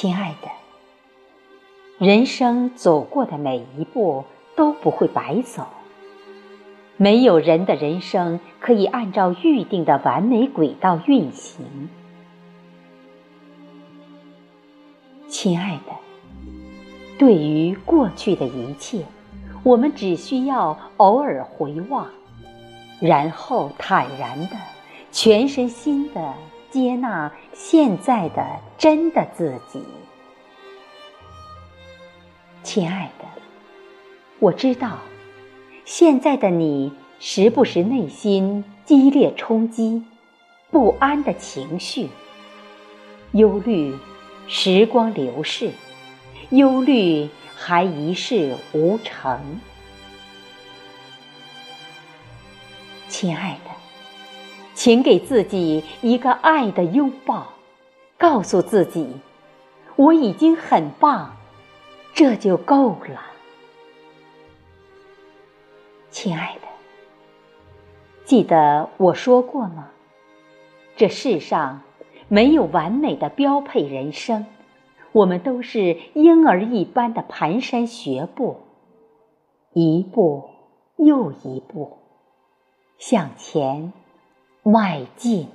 亲爱的，人生走过的每一步都不会白走，没有人的人生可以按照预定的完美轨道运行。亲爱的，对于过去的一切，我们只需要偶尔回望，然后坦然的、全身心的。接纳现在的真的自己，亲爱的，我知道，现在的你时不时内心激烈冲击，不安的情绪，忧虑时光流逝，忧虑还一事无成，亲爱的。请给自己一个爱的拥抱，告诉自己，我已经很棒，这就够了。亲爱的，记得我说过吗？这世上没有完美的标配人生，我们都是婴儿一般的蹒跚学步，一步又一步向前。迈进。